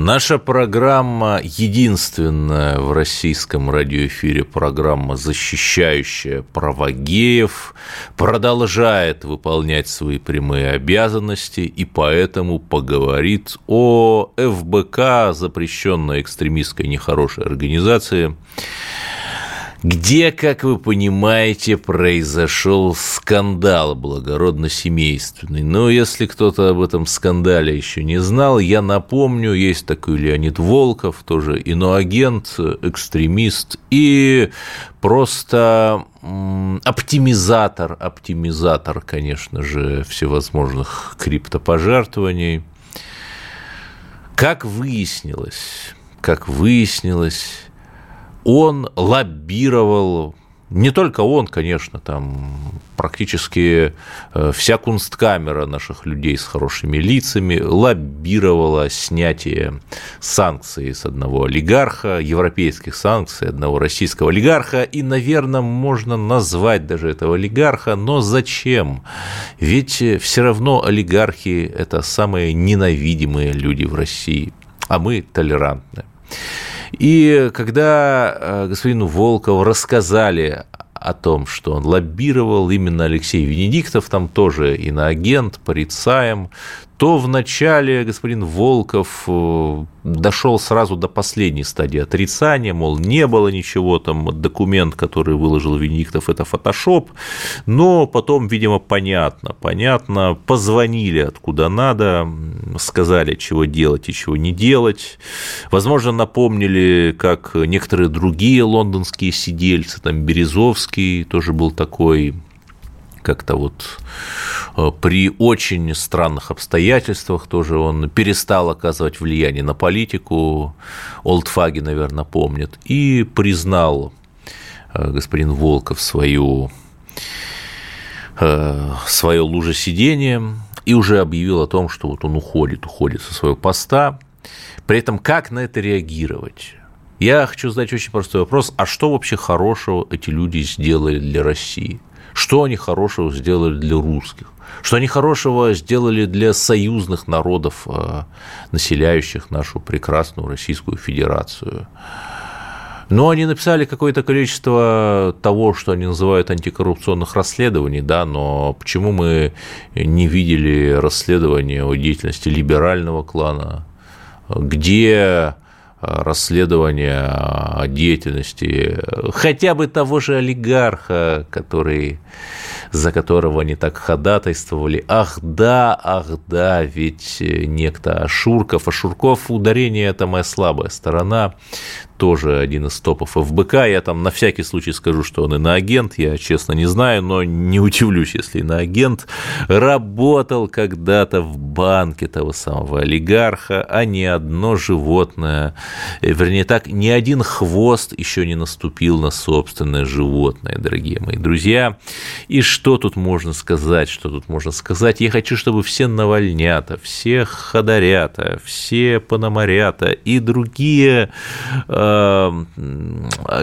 Наша программа единственная в российском радиоэфире программа, защищающая права геев, продолжает выполнять свои прямые обязанности и поэтому поговорит о ФБК, запрещенной экстремистской нехорошей организации, где, как вы понимаете, произошел скандал благородно-семейственный. Но если кто-то об этом скандале еще не знал, я напомню, есть такой Леонид Волков, тоже иноагент, экстремист и просто оптимизатор, оптимизатор, конечно же, всевозможных криптопожертвований. Как выяснилось, как выяснилось, он лоббировал не только он, конечно, там практически э, вся кунсткамера наших людей с хорошими лицами лоббировала снятие санкций с одного олигарха, европейских санкций одного российского олигарха, и, наверное, можно назвать даже этого олигарха, но зачем? Ведь все равно олигархи – это самые ненавидимые люди в России, а мы толерантны. И когда э, господину Волкову рассказали о том, что он лоббировал именно Алексей Венедиктов, там тоже иноагент, порицаем, то вначале господин Волков э, дошел сразу до последней стадии отрицания, мол, не было ничего, там документ, который выложил Венедиктов, это фотошоп, но потом, видимо, понятно, понятно, позвонили откуда надо, сказали, чего делать и чего не делать, возможно, напомнили, как некоторые другие лондонские сидельцы, там Березовский тоже был такой, как-то вот э, при очень странных обстоятельствах тоже он перестал оказывать влияние на политику, Олдфаги, наверное, помнит, и признал э, господин Волков свою, э, свое лужесидение и уже объявил о том, что вот он уходит, уходит со своего поста. При этом как на это реагировать? Я хочу задать очень простой вопрос, а что вообще хорошего эти люди сделали для России? Что они хорошего сделали для русских? Что они хорошего сделали для союзных народов, э, населяющих нашу прекрасную Российскую Федерацию? Но они написали какое-то количество того, что они называют антикоррупционных расследований, да, но почему мы не видели расследования о деятельности либерального клана, где расследования деятельности хотя бы того же олигарха, который, за которого они так ходатайствовали. Ах да, ах да, ведь некто Ашурков. Ашурков ударение – это моя слабая сторона тоже один из топов ФБК. Я там на всякий случай скажу, что он иноагент, я честно не знаю, но не удивлюсь, если иноагент работал когда-то в банке того самого олигарха, а ни одно животное, э, вернее так, ни один хвост еще не наступил на собственное животное, дорогие мои друзья. И что тут можно сказать, что тут можно сказать? Я хочу, чтобы все навальнята, все ходорята, все пономарята и другие э,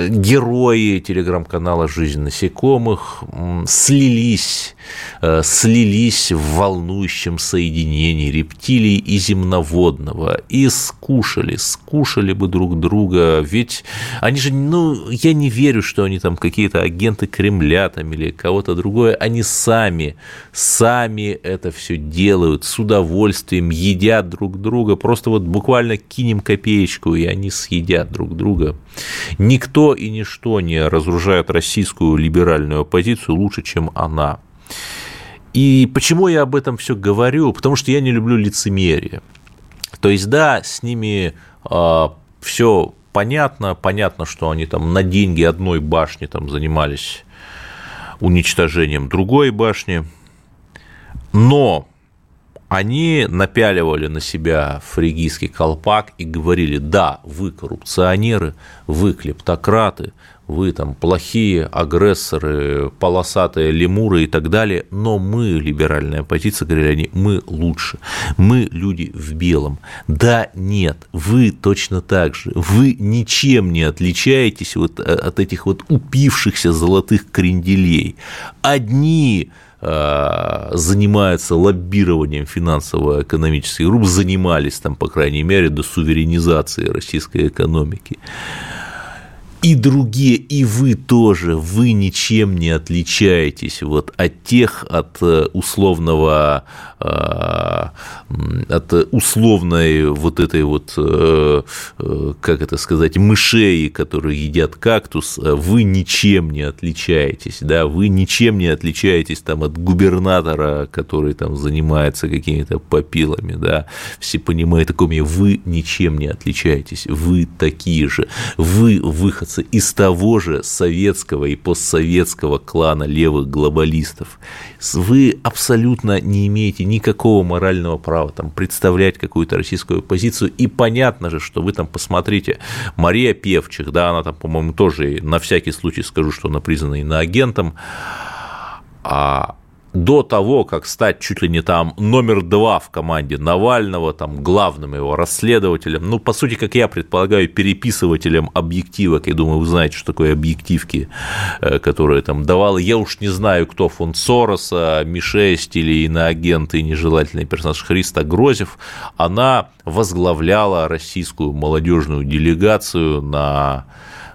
герои телеграм-канала «Жизнь насекомых» слились, э, слились в волнующем соединении рептилий и земноводного и скушали, скушали бы друг друга, ведь они же, ну, я не верю, что они там какие-то агенты Кремля там или кого-то другое, они сами, сами это все делают с удовольствием, едят друг друга, просто вот буквально кинем копеечку, и они съедят друг друга. Никто и ничто не разоружает российскую либеральную оппозицию лучше, чем она. И почему я об этом все говорю? Потому что я не люблю лицемерие. То есть, да, с ними э, а, все понятно, понятно, что они там на деньги одной башни там занимались уничтожением другой башни, но они напяливали на себя фригийский колпак и говорили, да, вы коррупционеры, вы клептократы, вы там плохие агрессоры, полосатые лемуры и так далее, но мы, либеральная оппозиция, говорили они, мы лучше, мы люди в белом. Да, нет, вы точно так же, вы ничем не отличаетесь вот э, от этих вот упившихся золотых кренделей. Одни э, занимаются лоббированием финансово-экономических групп, занимались там, по крайней мере, до суверенизации российской экономики. И другие, и вы тоже, вы ничем не отличаетесь вот от тех, от э, условного, от условной вот этой вот, э, как это сказать, мышей, которые едят кактус, вы ничем не отличаетесь, да, вы ничем не отличаетесь там от губернатора, который там занимается какими-то попилами, да, все понимают, такими, вы ничем не отличаетесь, вы такие же, вы выходцы из того же советского и постсоветского клана левых глобалистов. Вы абсолютно не имеете никакого морального права там, представлять какую-то российскую позицию. И понятно же, что вы там посмотрите, Мария Певчих, да, она там, по-моему, тоже, на всякий случай скажу, что она признана иноагентом, а до того, как стать чуть ли не там номер два в команде Навального, там главным его расследователем, ну, по сути, как я предполагаю, переписывателем объективок, я думаю, вы знаете, что такое объективки, э, которые там давал, я уж не знаю, кто фон Сороса, Ми-6 или иноагент и нежелательный персонаж. Христа Грозев, она возглавляла российскую молодежную делегацию на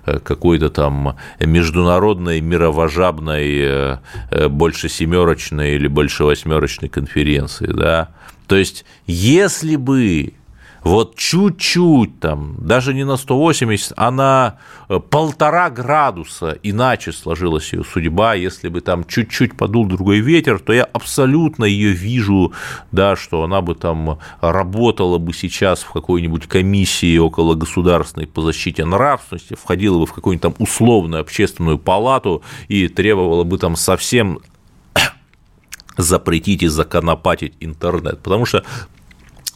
какой-то там международной мировожабной э, э, больше семерочной или больше восьмерочной конференции, да. То есть, если бы вот чуть-чуть там, даже не на 180, а на э, полтора градуса иначе сложилась ее судьба, если бы там чуть-чуть подул другой ветер, то я абсолютно ее вижу, да, что она бы там работала бы сейчас в какой-нибудь комиссии около государственной по защите нравственности, входила бы в какую-нибудь там условную общественную палату и требовала бы там совсем запретить и законопатить интернет, потому что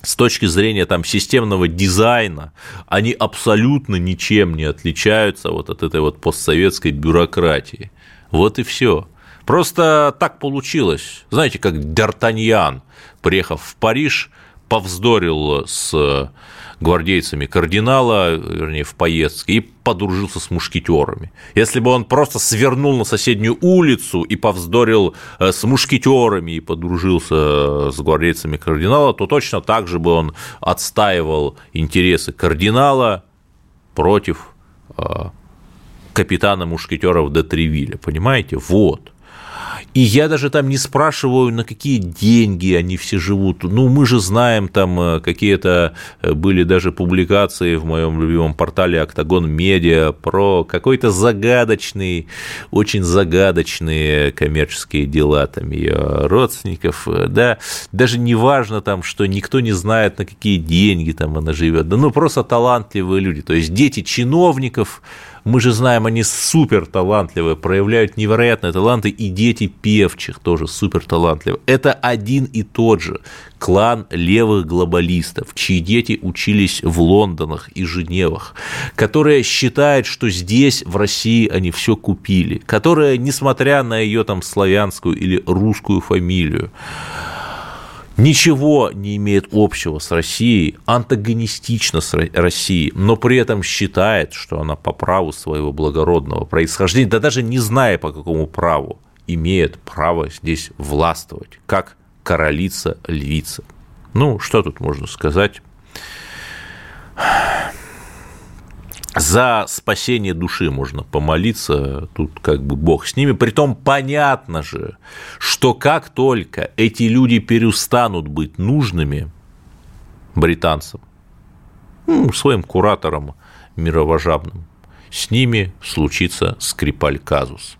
с точки зрения там системного дизайна, они абсолютно ничем не отличаются вот от этой вот постсоветской бюрократии. Вот и все. Просто так получилось. Знаете, как Д'Артаньян, приехав в Париж, повздорил с гвардейцами кардинала, вернее, в поездке, и подружился с мушкетерами. Если бы он просто свернул на соседнюю улицу и повздорил э, с мушкетерами и подружился с гвардейцами кардинала, то точно так же бы он отстаивал интересы кардинала против э, капитана мушкетеров де Тревиля, понимаете? Вот. И я даже там не спрашиваю, на какие деньги они все живут. Ну, мы же знаем, там э, какие-то э, были даже публикации в моем любимом портале Октагон Медиа про какой-то загадочный, очень загадочные коммерческие дела там ее родственников. Да, даже не важно там, что никто не знает, на какие деньги там она живет. Да ну, просто талантливые люди. То есть дети чиновников, мы же знаем, они супер талантливые, проявляют невероятные таланты, и дети певчих тоже супер талантливые. Это один и тот же клан левых глобалистов, чьи дети учились в Лондонах и Женевах, которые считают, что здесь, в России, они все купили, которые, несмотря на ее там славянскую или русскую фамилию, ничего не имеет общего с Россией, антагонистично с Россией, но при этом считает, что она по праву своего благородного происхождения, да даже не зная по какому праву, имеет право здесь властвовать, как королица-львица. Ну, что тут можно сказать? За спасение души можно помолиться, тут как бы Бог с ними. Притом понятно же, что как только эти люди перестанут быть нужными британцам, ну, своим кураторам мировожабным, с ними случится скрипаль казус.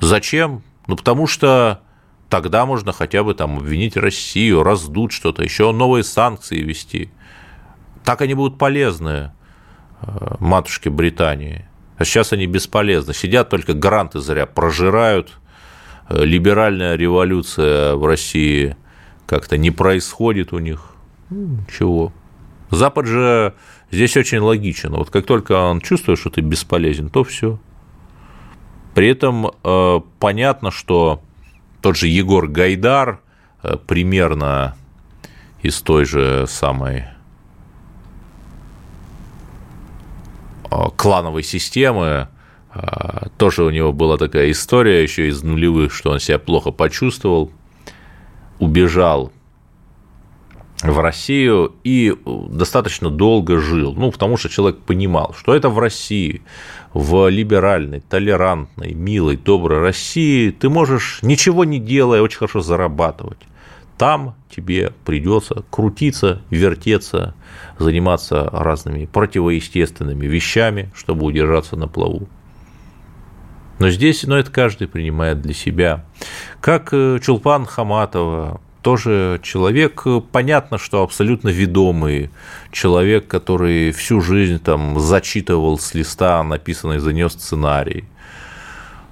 Зачем? Ну, потому что тогда можно хотя бы там обвинить Россию, раздуть что-то, еще новые санкции ввести. Так они будут полезны Э, матушки Британии. А сейчас они бесполезны. Сидят только гранты зря прожирают. Э, либеральная революция в России как-то не происходит у них. Ну, ничего. Запад же здесь очень логичен. Вот как только он чувствует, что ты бесполезен, то все. При этом э, понятно, что тот же Егор Гайдар примерно из той же самой клановой системы, э, тоже у него была такая история еще из нулевых, что он себя плохо почувствовал, убежал в Россию и достаточно долго жил. Ну, потому что человек понимал, что это в России, в либеральной, толерантной, милой, доброй России ты можешь, ничего не делая, очень хорошо зарабатывать. Там тебе придется крутиться, вертеться, заниматься разными противоестественными вещами, чтобы удержаться на плаву. Но здесь, ну, это каждый принимает для себя. Как э, Чулпан Хаматова, тоже человек, понятно, что абсолютно ведомый, человек, который всю жизнь там зачитывал с листа написанный за нее сценарий.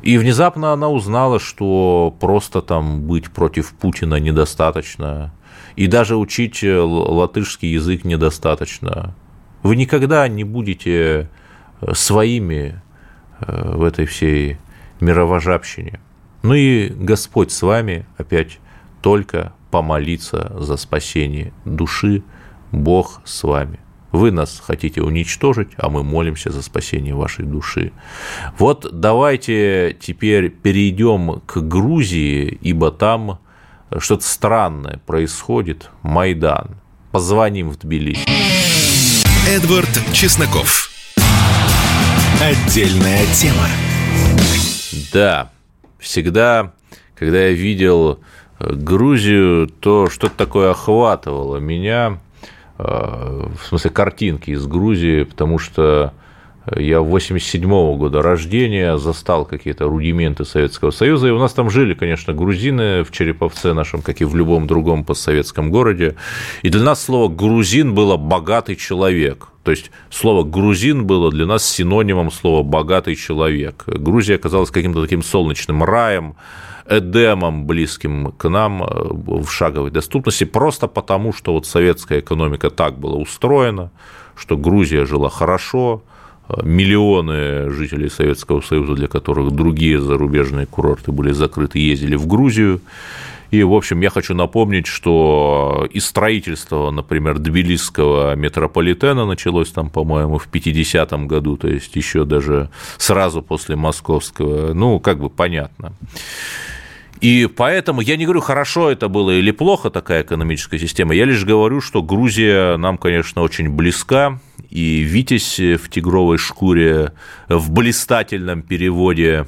И внезапно она узнала, что просто там быть против Путина недостаточно, и даже учить латышский язык недостаточно. Вы никогда не будете э, своими э, в этой всей мировожабщине. Ну и Господь с вами опять только помолиться за спасение души. Бог с вами. Вы нас хотите уничтожить, а мы молимся за спасение вашей души. Вот давайте теперь перейдем к Грузии, ибо там что-то странное происходит. Майдан. Позвоним в Тбилиси. Эдвард Чесноков. Отдельная тема. Да, всегда, когда я видел Грузию, то что-то такое охватывало меня, э, в смысле картинки из Грузии, потому что я 87 -го года рождения, застал какие-то рудименты Советского Союза, и у нас там жили, конечно, грузины в Череповце нашем, как и в любом другом постсоветском городе, и для нас слово «грузин» было «богатый человек», то есть слово «грузин» было для нас синонимом слова «богатый человек». Грузия оказалась каким-то таким солнечным раем, эдемом, близким к нам э, в шаговой доступности, просто потому, что вот советская экономика так была устроена, что Грузия жила хорошо, миллионы жителей Советского Союза, для которых другие зарубежные курорты были закрыты, ездили в Грузию. И, в общем, я хочу напомнить, что и строительство, например, Тбилисского метрополитена началось там, по-моему, в 50-м году, то есть еще даже сразу после московского, ну, как бы понятно. И поэтому я не говорю, хорошо это было или плохо такая экономическая система, я лишь говорю, что Грузия нам, конечно, очень близка, и Витязь в тигровой шкуре в блистательном переводе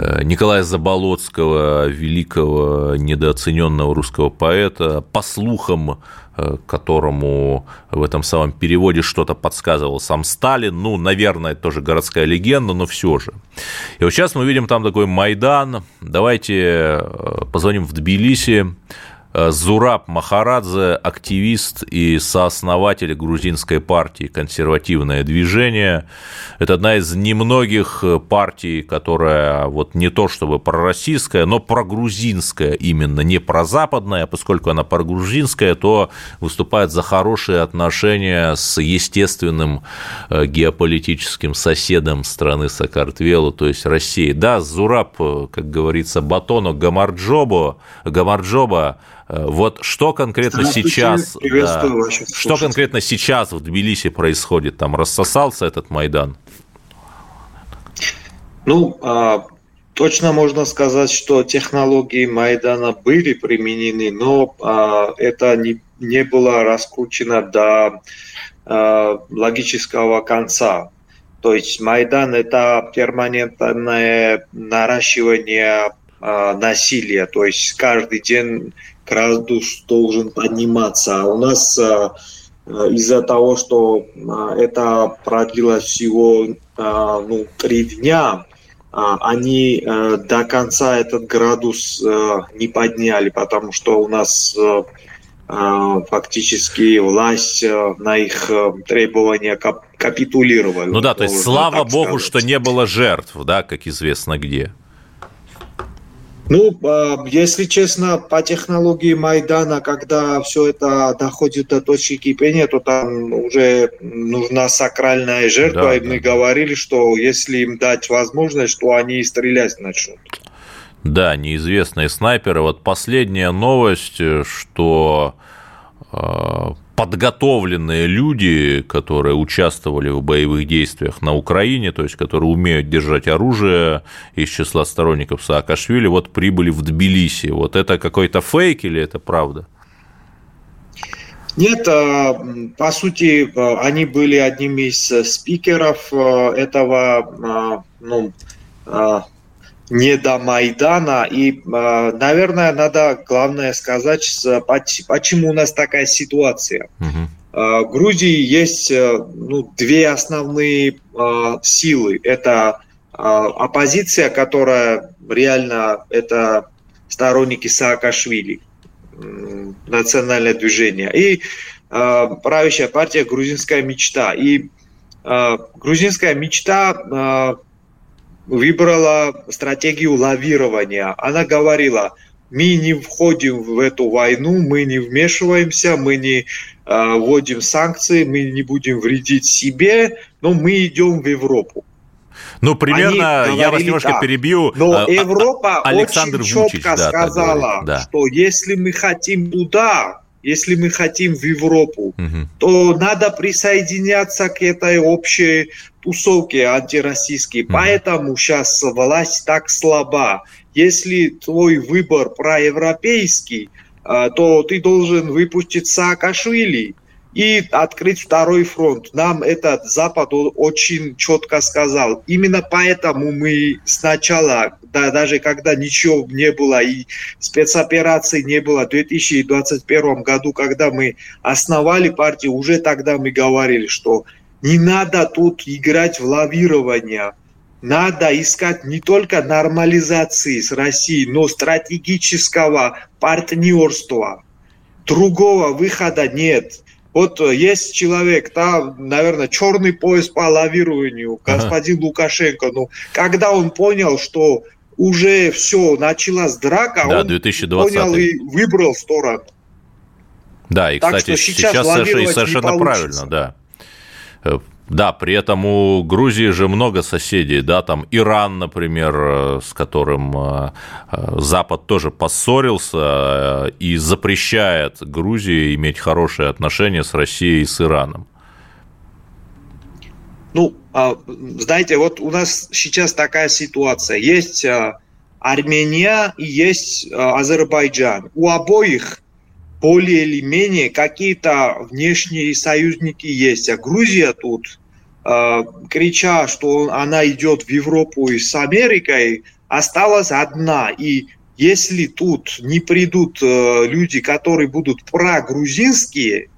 Э, Николая Заболоцкого, великого недооцененного русского поэта, по слухам э, которому в этом самом переводе что-то подсказывал сам Сталин. Ну, наверное, тоже городская легенда, но все же. И вот сейчас мы видим там такой Майдан. Давайте э, позвоним в Тбилиси. Э, Зураб Махарадзе, активист и сооснователь грузинской партии «Консервативное движение». Это одна из немногих партий, которая вот не то чтобы пророссийская, но прогрузинская именно, не прозападная, поскольку она прогрузинская, то выступает за хорошие отношения с естественным э, геополитическим соседом страны Сакартвелу, то есть Россией. Да, Зураб, э, как говорится, Батоно Гамарджобо, Гамарджоба Э, вот что конкретно сейчас, да, что конкретно сейчас в Тбилиси происходит? Там рассосался этот Майдан? Ну, а, точно можно сказать, что технологии Майдана были применены, но а, это не, не было раскручено до а, логического конца. То есть Майдан это перманентное наращивание насилия, то есть каждый день градус должен подниматься. А у нас а, а, из-за того, что а, это продлилось всего ну, три дня, они до конца этот градус не подняли, потому что у нас фактически власть на их требования капитулировала. Ну да, то есть слава богу, сказать. что не было жертв, да, как известно где. Ну, если честно, по технологии Майдана, когда все это доходит до точки кипения, то там уже нужна сакральная жертва, да, и мы да. говорили, что если им дать возможность, то они и стрелять начнут. Да, неизвестные снайперы. Вот последняя новость, что а, подготовленные люди, которые участвовали в боевых действиях на Украине, то есть которые умеют держать оружие из числа сторонников Саакашвили, вот прибыли в Тбилиси. Вот это какой-то фейк или это правда? Нет, а, по сути, а, они были одними из спикеров этого ну, не до Майдана. И, а, наверное, надо главное сказать, почему у нас такая ситуация. Угу. В Грузии есть э, ну, две основные а, силы. Это оппозиция, которая реально это сторонники Саакашвили, национальное движение, и правящая партия «Грузинская мечта». И грузинская мечта выбрала стратегию лавирования. Она говорила, мы не входим в эту войну, мы не вмешиваемся, мы не э, вводим санкции, мы не будем вредить себе, но мы идем в Европу. Ну, примерно, я вас немножко да. перебью. Но а, Европа Александр очень Вучич, четко да, сказала, да. что если мы хотим туда, если мы хотим в Европу, угу. то надо присоединяться к этой общей тусовке антироссийской. Угу. Поэтому сейчас власть так слаба. Если твой выбор проевропейский, а, то ты должен выпустить Саакашвили и открыть второй фронт. Нам этот Запад очень четко сказал. Именно поэтому мы сначала, да, даже когда ничего не было и спецопераций не было, в 2021 году, когда мы основали партию, уже тогда мы говорили, что не надо тут играть в лавирование. Надо искать не только нормализации с Россией, но стратегического партнерства. Другого выхода нет. Вот э, есть человек, там, наверное, черный пояс по лавированию, господин ага. Лукашенко. Ну, когда он понял, что уже все, началась драка, да, он 2020. понял и выбрал сторону. Да, и, так кстати, сейчас, сейчас совершенно правильно, да. Э, да, при этом у Грузии же много соседей, да, там Иран, например, э, с которым э, Запад тоже поссорился и запрещает Грузии иметь хорошие отношения с Россией и с Ираном. Ну, а, знаете, вот у нас сейчас такая ситуация. Есть Армения и есть Азербайджан. У обоих более или менее какие-то внешние союзники есть. А Грузия тут, э, крича, что она идет в Европу и с Америкой, осталась одна. И если тут не придут э, люди, которые будут прогрузинские,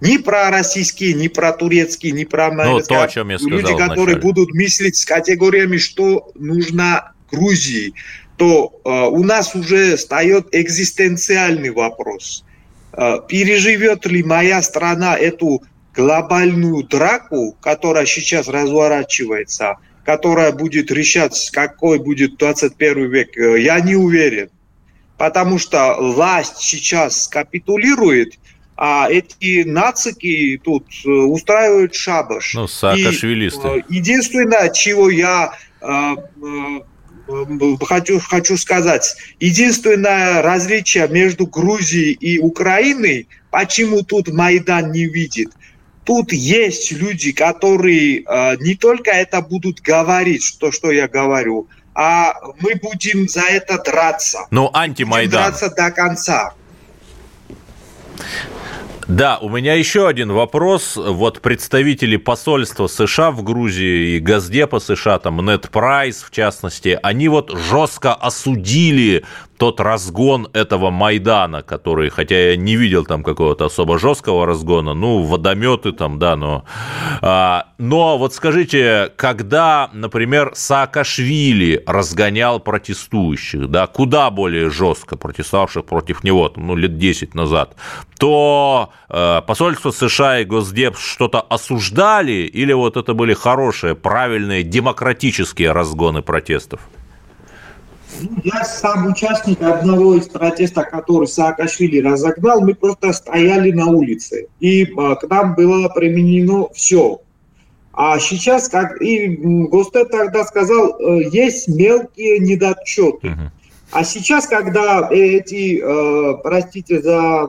ни про российские, ни про турецкие, ни про ну, то, о чем я сказал люди, которые будут мыслить с категориями, что нужно Грузии, то э, у нас уже встает экзистенциальный вопрос – Э, переживет ли моя страна эту глобальную драку, которая сейчас разворачивается, которая будет решать, какой будет 21 век, э, я не уверен. Потому что власть сейчас капитулирует, а эти нацики тут э, устраивают шабаш. Ну, саакашвилисты. И единственное, чего я хочу, хочу сказать, единственное различие между Грузией и Украиной, почему тут Майдан не видит, тут есть люди, которые э, не только это будут говорить, то, что я говорю, а мы будем за это драться. Ну, антимайдан. Будем драться до конца. Да, у меня еще один вопрос. Вот представители посольства США в Грузии и Газдепа США, там Нет Прайс в частности, они вот жестко осудили тот разгон этого Майдана, который, хотя я не видел там какого-то особо жесткого разгона, ну, водометы там, да, но... А, но вот скажите, когда, например, Саакашвили разгонял протестующих, да, куда более жестко протестовавших против него, там, ну, лет 10 назад, то э, посольство США и Госдеп что-то осуждали, или вот это были хорошие, правильные, демократические разгоны протестов? Я сам участник одного из протестов, который Саакашвили разогнал. Мы просто стояли на улице. И а, к нам было применено все. А сейчас, как и Гостет тогда сказал, э, есть мелкие недочеты. Uh-huh. А сейчас, когда эти, э, простите за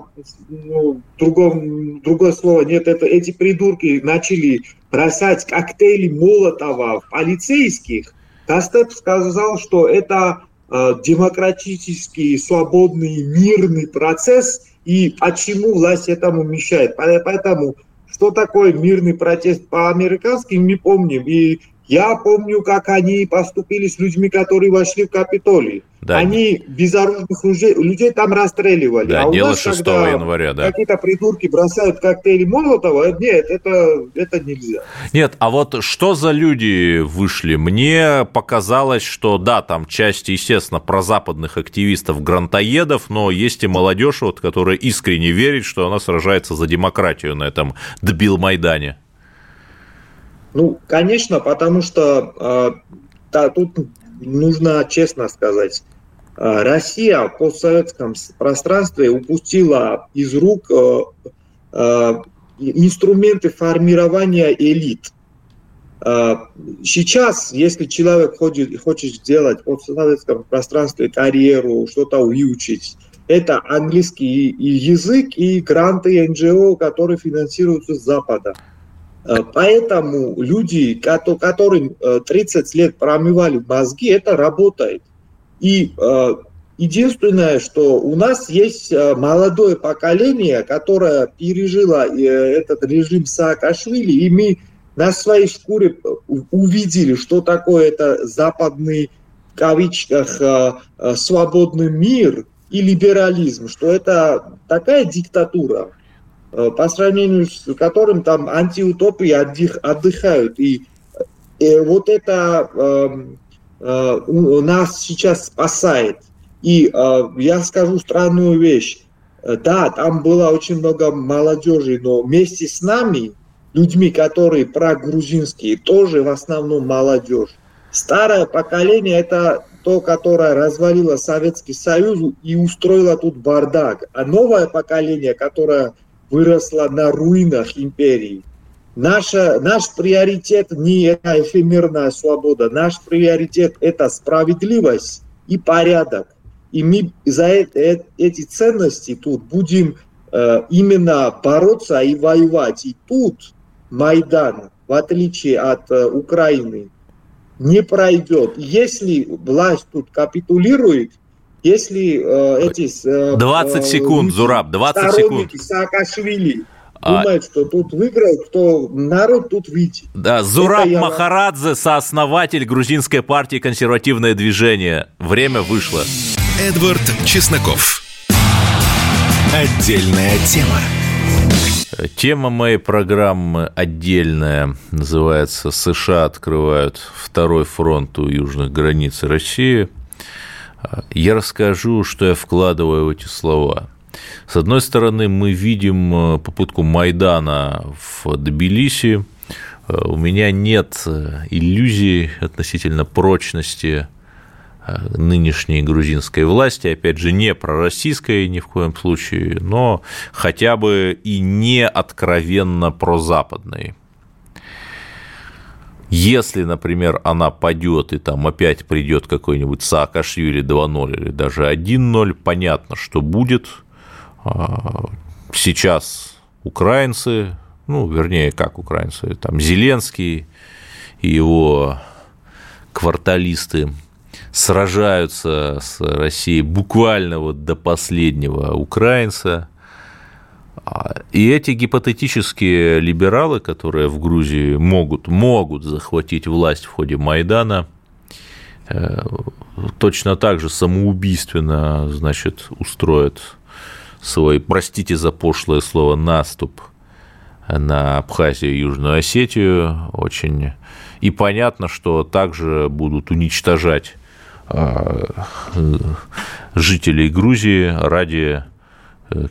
ну, другом, другое слово, нет, это эти придурки начали бросать коктейли Молотова в полицейских, Кастеп сказал, что это демократический, свободный, мирный процесс, и почему власть этому мешает. Поэтому что такое мирный протест по-американски, не помним. И я помню, как они поступили с людьми, которые вошли в Капитолий. Да. Они безоружных людей, людей там расстреливали. Да, а дело нас, 6 января, да. Какие-то придурки бросают коктейли Молотова, нет, это, это нельзя. Нет, а вот что за люди вышли? Мне показалось, что да, там часть, естественно, прозападных активистов-грантоедов, но есть и молодежь, вот, которая искренне верит, что она сражается за демократию на этом дебил Майдане. Ну, конечно, потому что э, да, тут нужно честно сказать, э, Россия в постсоветском пространстве упустила из рук э, э, инструменты формирования элит. Э, сейчас, если человек хочет, хочет сделать в постсоветском пространстве карьеру, что-то выучить, это английский язык и гранты НГО, которые финансируются с Запада. Э, поэтому люди, которым 30 э, лет промывали мозги, это работает. И э, единственное, что у нас есть молодое поколение, которое пережило этот режим Саакашвили, и мы на своей шкуре увидели, что такое это западный, в кавичках, свободный мир и либерализм, что это такая диктатура, по сравнению с которым там антиутопии отдых, отдыхают. И, и э, вот это э, э, нас сейчас спасает. И э, я скажу странную вещь. Да, там было очень много молодежи, но вместе с нами, людьми, которые прогрузинские, тоже в основном молодежь. Старое поколение – это то, которое развалило Советский Союз и устроило тут бардак. А новое поколение, которое выросла на руинах империи. Наша, наш приоритет не это эфемерная свобода, наш приоритет это справедливость и порядок. И мы за это, эти ценности тут будем э, именно бороться и воевать. И тут Майдан, в отличие от э, Украины, не пройдет. Если власть тут капитулирует, если э, эти... Э, 20 э, секунд, люди, Зураб, 20 секунд. Саакашвили а... думают, что тут выиграют, то народ тут выйдет. Да, Зураб я... Махарадзе, сооснователь грузинской партии «Консервативное движение». Время вышло. Эдвард Чесноков. Отдельная тема. Тема моей программы отдельная, называется «США открывают второй фронт у южных границ России». Я расскажу, что я вкладываю в эти слова. С одной стороны, мы видим э, попытку Майдана в Тбилиси. Э, у меня нет э, иллюзий относительно прочности нынешней грузинской власти, опять же, не пророссийской ни в коем случае, но хотя бы и не откровенно прозападной. Если, например, она падет и там опять придет какой-нибудь Саакашвили 2.0 или даже 1.0, понятно, что будет. А, сейчас украинцы, ну, вернее, как украинцы, там Зеленский и его кварталисты сражаются с Россией буквально вот до последнего украинца, и эти гипотетические либералы, которые в Грузии могут, могут захватить власть в ходе Майдана, э, точно так же самоубийственно, значит, устроят свой, простите за пошлое слово, наступ на Абхазию и Южную Осетию. Очень и понятно, что также будут уничтожать а, жителей Грузии ради Э,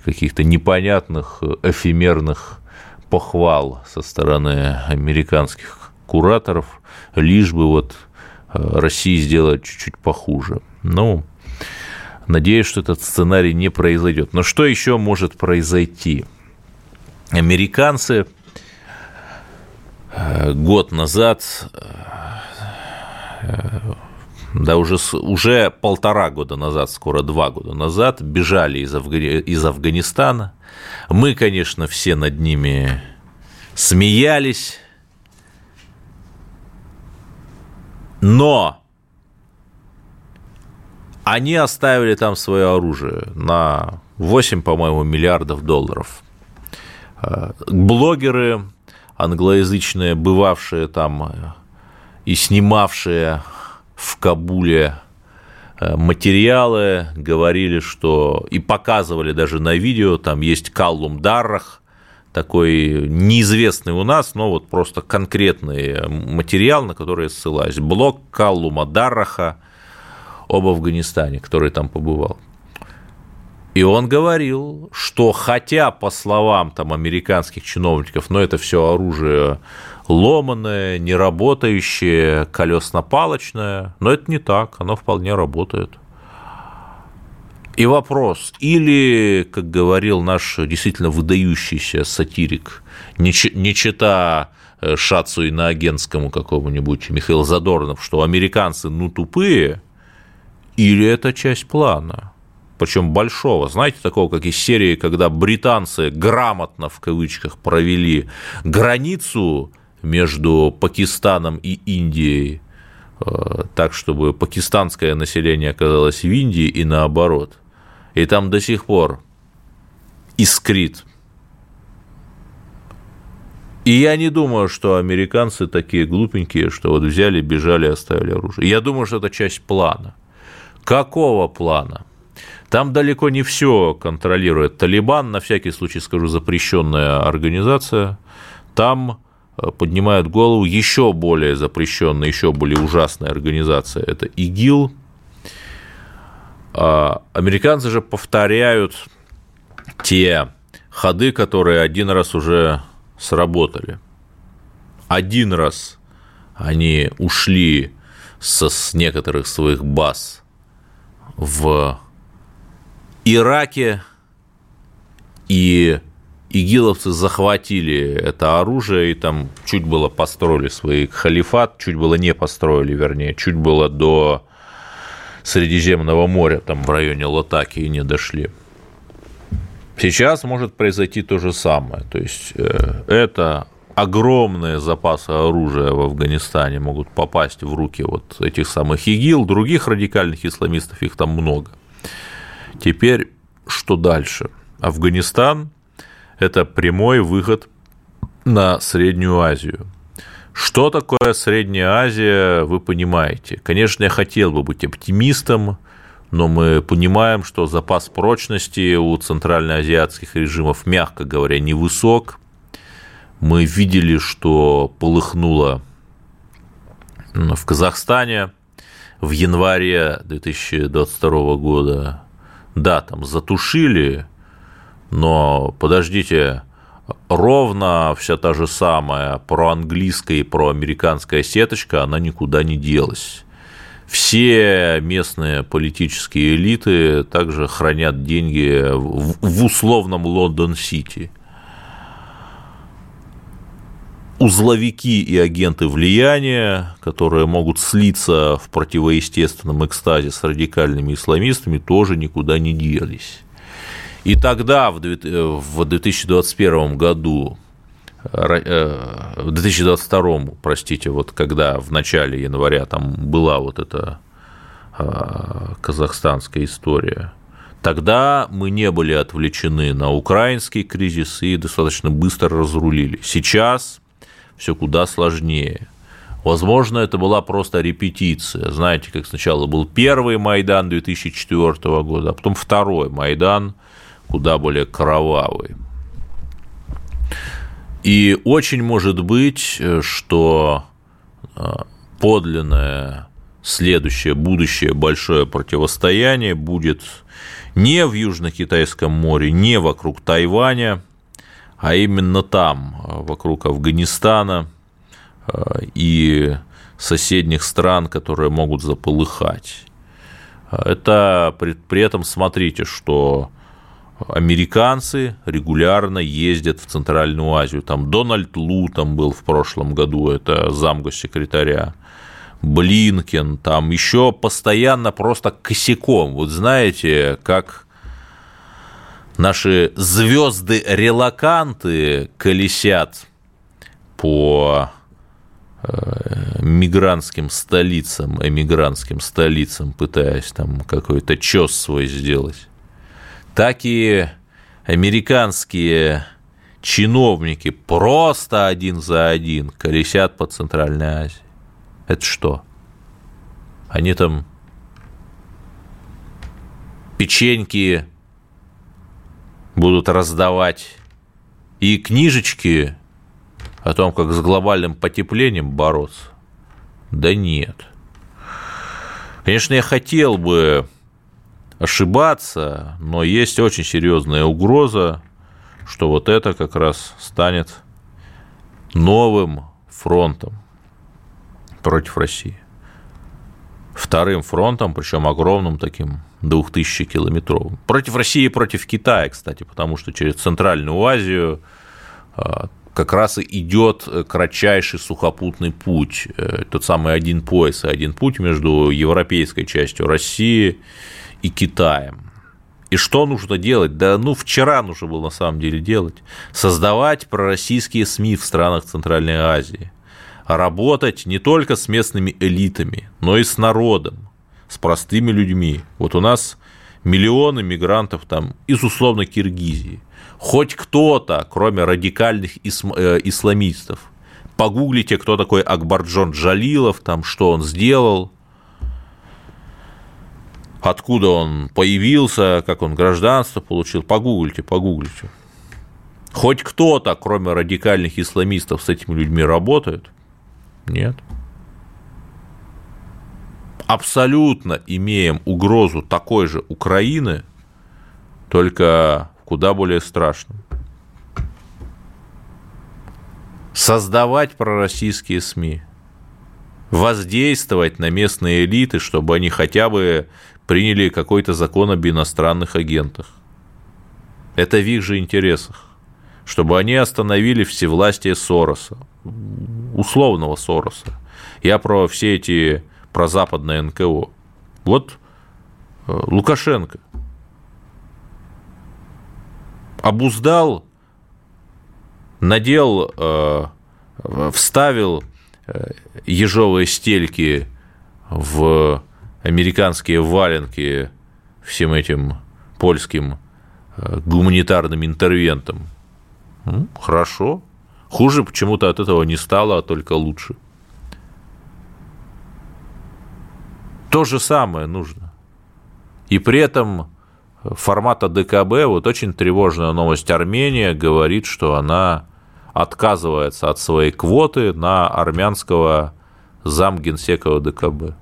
каких-то непонятных э, эфемерных похвал со стороны американских кураторов, лишь бы вот э, России сделать чуть-чуть похуже. Ну, надеюсь, что этот сценарий не произойдет. Но что еще может произойти? Американцы э, год назад, э, да уже, уже полтора года назад, скоро два года назад, бежали из, Афгани... из Афганистана. Мы, конечно, все над ними смеялись, но они оставили там свое оружие на 8, по-моему, миллиардов долларов. Э, блогеры англоязычные, бывавшие там э, и снимавшие в Кабуле э, материалы, говорили, что и показывали даже на видео, там есть Каллум Даррах, такой неизвестный у нас, но вот просто конкретный материал, на который я ссылаюсь. Блог Каллума Дарраха об Афганистане, который там побывал. И он говорил, что хотя, по словам там, американских чиновников, но это все оружие ломаное, неработающее, колесно-палочное, но это не так, оно вполне работает. И вопрос, или, как говорил наш действительно выдающийся сатирик, не, не чита э, Шацу иноагентскому какому-нибудь Михаил Задорнов, что американцы ну тупые, или это часть плана, причем большого, знаете, такого, как из серии, когда британцы грамотно, в кавычках, провели границу между Пакистаном и Индией, э, так, чтобы пакистанское население оказалось в Индии и наоборот и там до сих пор искрит. И я не думаю, что американцы такие глупенькие, что вот взяли, бежали, оставили оружие. Я думаю, что это часть плана. Какого плана? Там далеко не все контролирует Талибан, на всякий случай скажу, запрещенная организация. Там э, поднимают голову еще более запрещенная, еще более ужасная организация. Это ИГИЛ, а, американцы же повторяют те ходы, которые один раз уже сработали. Один раз они ушли со, с некоторых своих баз в Ираке, и игиловцы захватили это оружие, и там чуть было построили свой халифат, чуть было не построили, вернее, чуть было до Средиземного моря, там в районе Латаки и не дошли. Сейчас может произойти то же самое. То есть э, это огромные запасы оружия в Афганистане могут попасть в руки вот этих самых ИГИЛ, других радикальных исламистов, их там много. Теперь что дальше? Афганистан – это прямой выход на Среднюю Азию. Что такое Средняя Азия, вы понимаете. Конечно, я хотел бы быть оптимистом, но мы понимаем, что запас прочности у центральноазиатских режимов, мягко говоря, невысок. Мы видели, что полыхнуло в Казахстане в январе 2022 года. Да, там затушили, но подождите, ровно вся та же самая проанглийская и проамериканская сеточка, она никуда не делась. Все местные политические элиты также хранят деньги в условном Лондон-Сити. Узловики и агенты влияния, которые могут слиться в противоестественном экстазе с радикальными исламистами, тоже никуда не делись. И тогда, в 2021 году, э, в 2022, простите, вот когда в начале января там была вот эта а, казахстанская история, тогда мы не были отвлечены на украинский кризис и достаточно быстро разрулили. Сейчас все куда сложнее. Возможно, это была просто репетиция. Знаете, как сначала был первый Майдан 2004 года, а потом второй Майдан куда более кровавый. И очень может быть, что э, подлинное следующее, будущее большое противостояние будет не в Южно-Китайском море, не вокруг Тайваня, а именно там, вокруг Афганистана э, и соседних стран, которые могут заполыхать. Это при, при этом смотрите, что американцы регулярно ездят в Центральную Азию. Там Дональд Лу там был в прошлом году, это замгоссекретаря. Блинкен, там еще постоянно просто косяком. Вот знаете, как наши звезды-релаканты колесят по э, мигрантским столицам, эмигрантским столицам, пытаясь там какой-то чес свой сделать, так и американские чиновники просто один за один колесят по Центральной Азии. Это что? Они там печеньки будут раздавать и книжечки о том, как с глобальным потеплением бороться? Да нет. Конечно, я хотел бы ошибаться, но есть очень серьезная угроза, что вот это как раз станет новым фронтом против России. Вторым фронтом, причем огромным таким, 2000 километровым. Против России и против Китая, кстати, потому что через Центральную Азию а, как раз и идет кратчайший сухопутный путь, э, тот самый один пояс и один путь между европейской частью России и Китаем. И что нужно делать? Да ну вчера нужно было на самом деле делать. Создавать пророссийские СМИ в странах Центральной Азии. Работать не только с местными элитами, но и с народом, с простыми людьми. Вот у нас миллионы мигрантов там из условно Киргизии – хоть кто-то, кроме радикальных э, исламистов, погуглите, кто такой Акбарджон Джалилов, там, что он сделал, откуда он появился, как он гражданство получил, погуглите, погуглите. Хоть кто-то, кроме радикальных исламистов, с этими людьми работает? Нет. Абсолютно имеем угрозу такой же Украины, только куда более страшным. Создавать пророссийские СМИ, воздействовать на местные элиты, чтобы они хотя бы приняли какой-то закон об иностранных агентах. Это в их же интересах. Чтобы они остановили всевластие Сороса, условного Сороса. Я про все эти прозападные НКО. Вот э, Лукашенко – обуздал, надел, э, вставил э, ежовые стельки в американские валенки всем этим польским гуманитарным интервентам. хорошо. Хуже почему-то от этого не стало, а только лучше. То же самое нужно. И при этом формата ДКБ, вот очень тревожная новость Армения говорит, что она отказывается от своей квоты на армянского замгенсека ДКБ.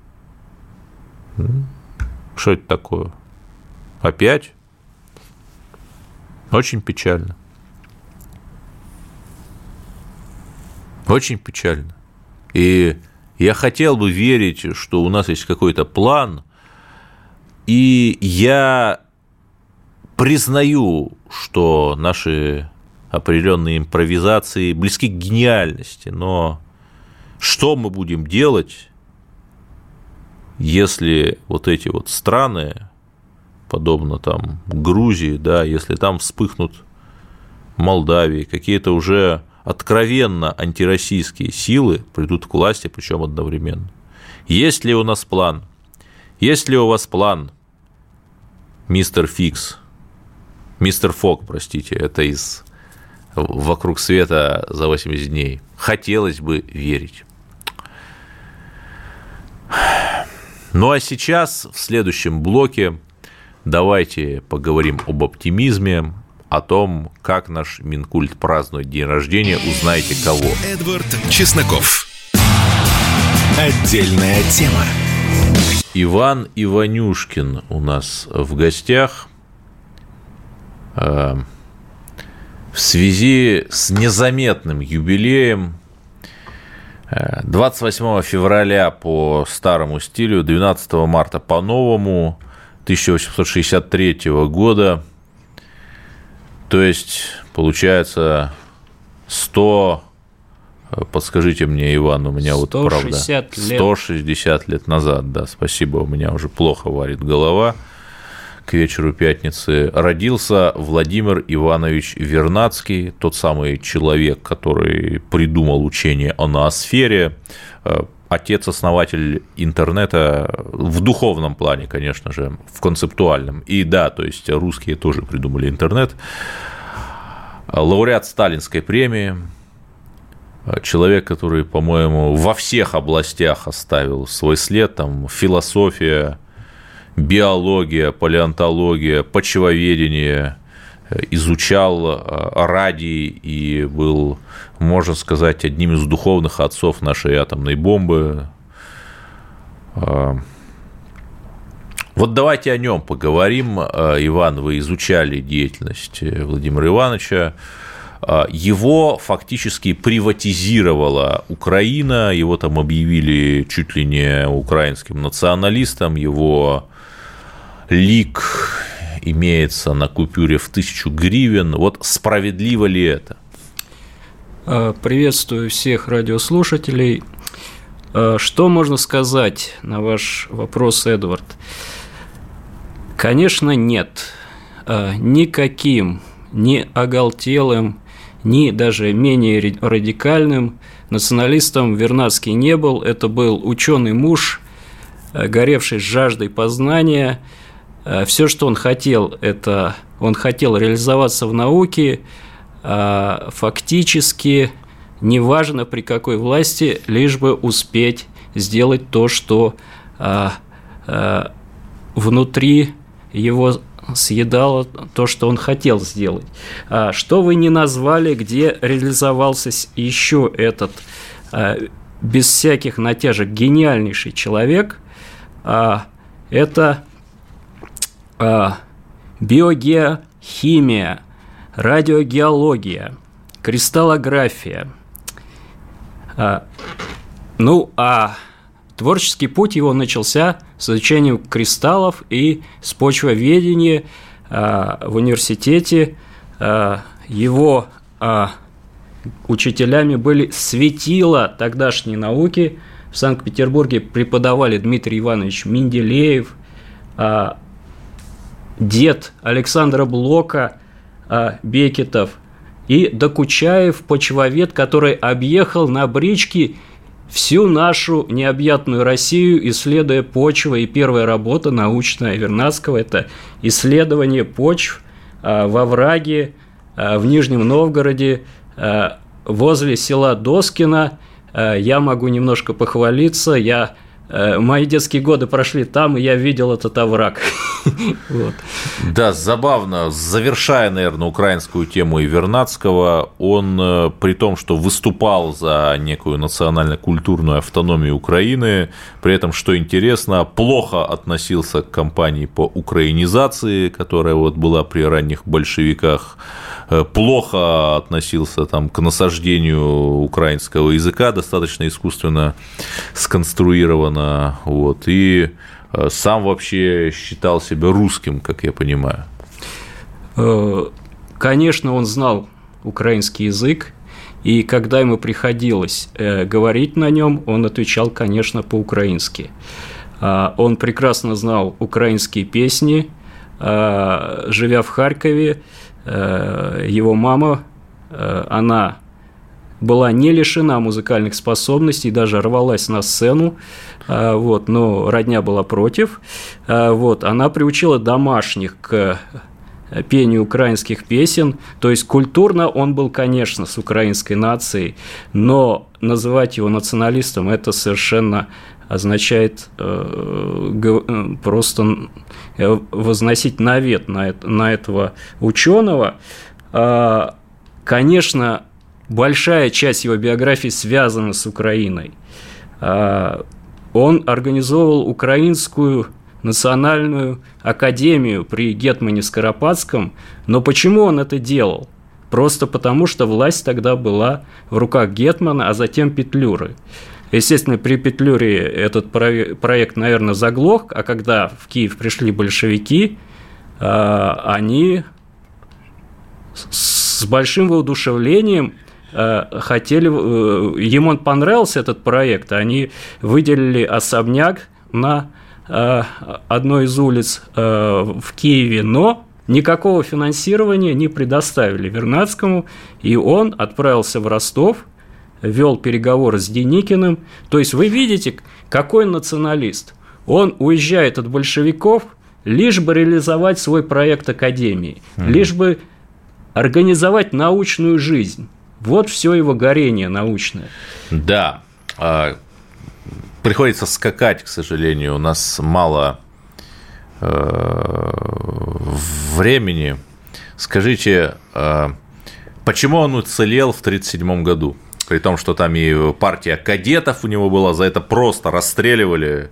Что это такое? Опять? Очень печально. Очень печально. И я хотел бы верить, что у нас есть какой-то план, и я признаю, что наши определенные импровизации близки к гениальности, но что мы будем делать, если вот эти вот страны, подобно там Грузии, да, если там вспыхнут Молдавии, какие-то уже откровенно антироссийские силы придут к власти, причем одновременно. Есть ли у нас план? Есть ли у вас план, мистер Фикс, Мистер Фок, простите, это из «Вокруг света за 80 дней». Хотелось бы верить. Ну а сейчас, в следующем блоке, давайте поговорим об оптимизме, о том, как наш Минкульт празднует день рождения, узнаете кого. Эдвард Чесноков. Отдельная тема. Иван Иванюшкин у нас в гостях. Э, в связи с незаметным юбилеем 28 февраля по старому стилю, 12 марта по новому, 1863 года. То есть, получается, 100 Подскажите мне, Иван, у меня 160 вот правда... лет. 160 лет назад, да, спасибо, у меня уже плохо варит голова к вечеру пятницы. Родился Владимир Иванович Вернадский, тот самый человек, который придумал учение о ноосфере, э, отец-основатель интернета в духовном плане, конечно же, в концептуальном. И да, то есть русские тоже придумали интернет. Лауреат Сталинской премии, человек, который, по-моему, во всех областях оставил свой след, там философия, биология, палеонтология, почвоведение, изучал э, радий и был, можно сказать, одним из духовных отцов нашей атомной бомбы. Э, вот давайте о нем поговорим. Э, Иван, вы изучали деятельность Владимира Ивановича. Его фактически приватизировала Украина, его там объявили чуть ли не украинским националистом, его лик имеется на купюре в тысячу гривен. Вот справедливо ли это? А, приветствую всех радиослушателей. А, что можно сказать на ваш вопрос, Эдвард? Конечно, нет. Никаким ни оголтелым, ни даже менее радикальным националистом Вернадский не был. Это был ученый муж, э, горевший жаждой познания. Э, Все, что он хотел, это он хотел реализоваться в науке, а фактически неважно при какой власти, лишь бы успеть сделать то, что а, а, внутри его съедало то, что он хотел сделать. Что вы не назвали, где реализовался еще этот без всяких натяжек гениальнейший человек? Это биогеохимия, радиогеология, кристаллография. Ну, а Творческий путь его начался с изучением кристаллов и с почвоведения а, в университете. А, его а, учителями были светила тогдашней науки. В Санкт-Петербурге преподавали Дмитрий Иванович Менделеев, дед Александра Блока, Бекетов и Докучаев, почвовед, который объехал на бричке всю нашу необъятную Россию, исследуя почвы. И первая работа научная Вернадского – это исследование почв а, во враге а, в Нижнем Новгороде а, возле села Доскина. Я могу немножко похвалиться, я мои детские годы прошли там, и я видел этот овраг. вот. Да, забавно. Завершая, наверное, украинскую тему и Вернадского, он, э, при том, что выступал за некую национально-культурную автономию Украины, при этом, что интересно, плохо относился к кампании по украинизации, которая вот была при ранних большевиках, Э, плохо относился там, к насаждению украинского языка, достаточно искусственно сконструировано, вот, и э, сам вообще считал себя русским, как я понимаю. Э, конечно, он знал украинский язык, и когда ему приходилось говорить на нем, он отвечал, конечно, по-украински. А, он прекрасно знал украинские песни, живя в Харькове, Э, его мама, э, она была не лишена музыкальных способностей, даже рвалась на сцену, э, вот, но родня была против. Вот, она приучила домашних к пению украинских песен. То есть культурно он был, конечно, с украинской нацией, но называть его националистом это совершенно означает э, просто э, возносить навет на, на этого ученого. А, конечно, большая часть его биографии связана с Украиной. А, он организовывал украинскую национальную академию при Гетмане Скоропадском, но почему он это делал? просто потому, что власть тогда была в руках Гетмана, а затем Петлюры. Естественно, при Петлюре этот проект, наверное, заглох, а когда в Киев пришли большевики, а, они с большим воодушевлением э, хотели, э, ему понравился этот проект, они выделили особняк на э, одной из улиц в Киеве, но никакого финансирования не предоставили Вернадскому, и он отправился в Ростов, вел переговоры с Деникиным. То есть вы видите, какой националист. Он уезжает от большевиков, лишь бы реализовать свой проект Академии, mm лишь бы организовать научную жизнь. Вот все его горение научное. Да. А, приходится скакать, к сожалению. У нас мало э, времени. Скажите, а, почему он уцелел в 1937 году? При том, что там и партия кадетов у него была, за это просто расстреливали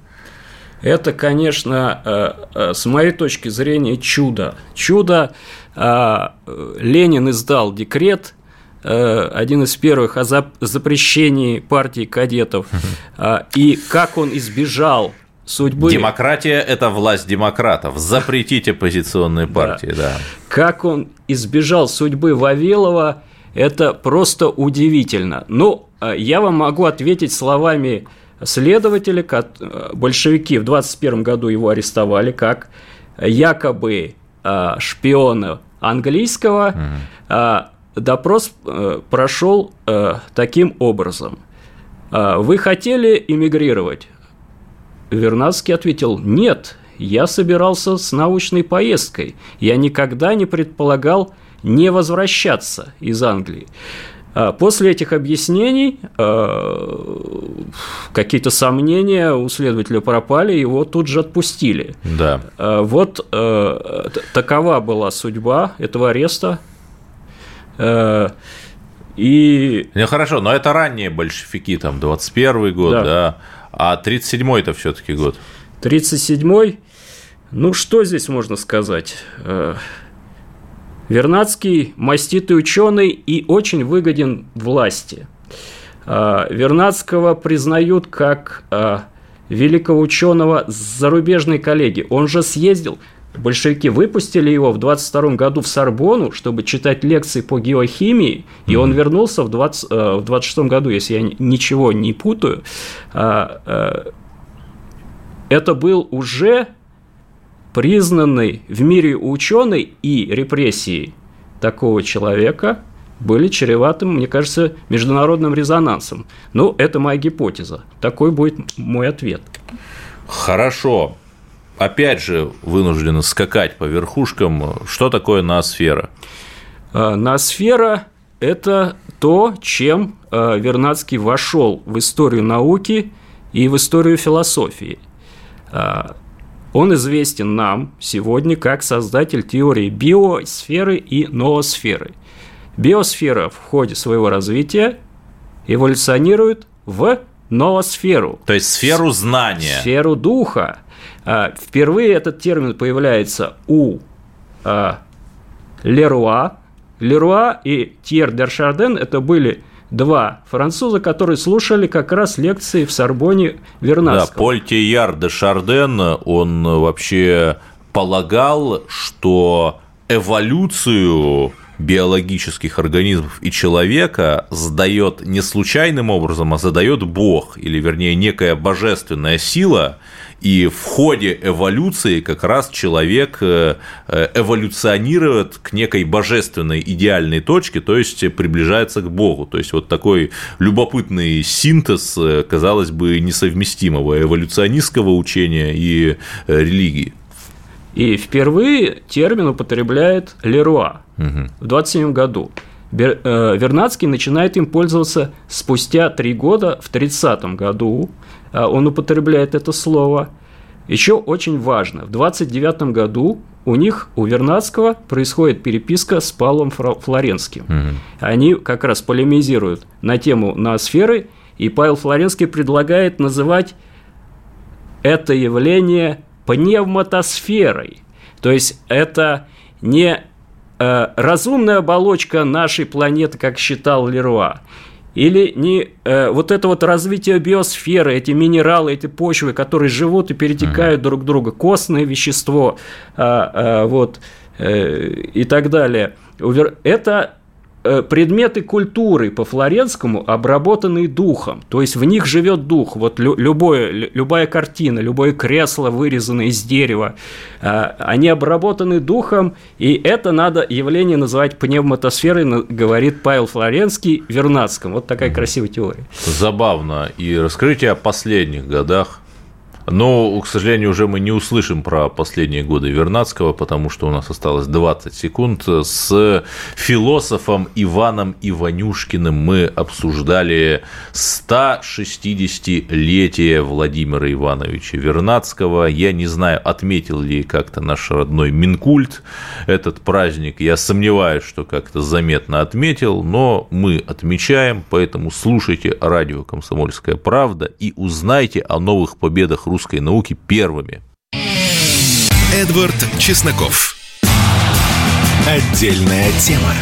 это, конечно, э, э, с моей точки зрения, чудо. Чудо. А, Ленин издал декрет, э, один из первых о запрещении партии кадетов. И как он избежал судьбы... Демократия – это власть демократов. Запретите оппозиционные партии, да. да. Как он избежал судьбы Вавилова, это просто удивительно. Ну, я вам могу ответить словами следователи, большевики в 21 году его арестовали как якобы а, шпиона английского. Mm. Допрос э, прошел э, таким образом. А, Вы хотели эмигрировать? Вернадский ответил, нет, я собирался с научной поездкой. Я никогда не предполагал не возвращаться из Англии. А, после этих объяснений а, какие-то сомнения у следователя пропали, его тут же отпустили. Да. А, вот такова была судьба этого ареста. И... Ну, хорошо, но это ранние большевики, там, 21 год, да, да а 37-й это все таки год. 37-й, ну, что здесь можно сказать? Вернадский маститый ученый и очень выгоден власти. А, Вернадского признают как а, великого ученого зарубежной коллеги. Он же съездил, большевики выпустили его в 22 году в Сорбону, чтобы читать лекции по геохимии, и он вернулся в, 20, э, в 26 году, если я ничего не путаю. А, это был уже признанный в мире ученый и репрессии такого человека были чреватым, мне кажется, международным резонансом. Ну, это моя гипотеза. Такой будет мой ответ. Хорошо. Опять же, вынуждены скакать по верхушкам. Что такое ноосфера? А, ноосфера – это то, чем а, Вернадский вошел в историю науки и в историю философии. Он известен нам сегодня как создатель теории биосферы и ноосферы. Биосфера в ходе своего развития эволюционирует в ноосферу. То есть сферу знания. Сферу духа. А, впервые этот термин появляется у а, Леруа. Леруа и Тьер Дершарден – это были два француза, которые слушали как раз лекции в Сорбоне Вернадского. Да, Поль Тияр де Шарден, он вообще полагал, что эволюцию биологических организмов и человека задает не случайным образом, а задает Бог, или вернее некая божественная сила, и в ходе эволюции как раз человек э, э, эволюционирует к некой божественной идеальной точке, то есть приближается к Богу. То есть вот такой любопытный синтез, э, казалось бы, несовместимого эволюционистского учения и религии. И впервые термин употребляет Леруа угу. в 27 году. Вернадский начинает им пользоваться спустя три года, в 30 году, он употребляет это слово. Еще очень важно, в 29 году у них, у Вернадского, происходит переписка с Павлом Флоренским. Угу. Они как раз полемизируют на тему ноосферы, и Павел Флоренский предлагает называть это явление пневматосферой. То есть это не э, разумная оболочка нашей планеты, как считал Леруа, или не э, вот это вот развитие биосферы, эти минералы, эти почвы, которые живут и перетекают mm-hmm. друг друга, костное вещество, э, э, вот э, и так далее. Это предметы культуры по Флоренскому обработанные духом, то есть в них живет дух. Вот любое, любая картина, любое кресло, вырезанное из дерева, э, они обработаны духом, и это надо явление называть пневматосферой, говорит Павел Флоренский Вернадском. Вот такая красивая теория. Забавно. И расскажите о последних годах но, к сожалению, уже мы не услышим про последние годы Вернадского, потому что у нас осталось 20 секунд. С философом Иваном Иванюшкиным мы обсуждали 160-летие Владимира Ивановича Вернадского. Я не знаю, отметил ли как-то наш родной Минкульт этот праздник. Я сомневаюсь, что как-то заметно отметил, но мы отмечаем, поэтому слушайте радио «Комсомольская правда» и узнайте о новых победах русского русской науки первыми. Эдвард Чесноков. Отдельная тема.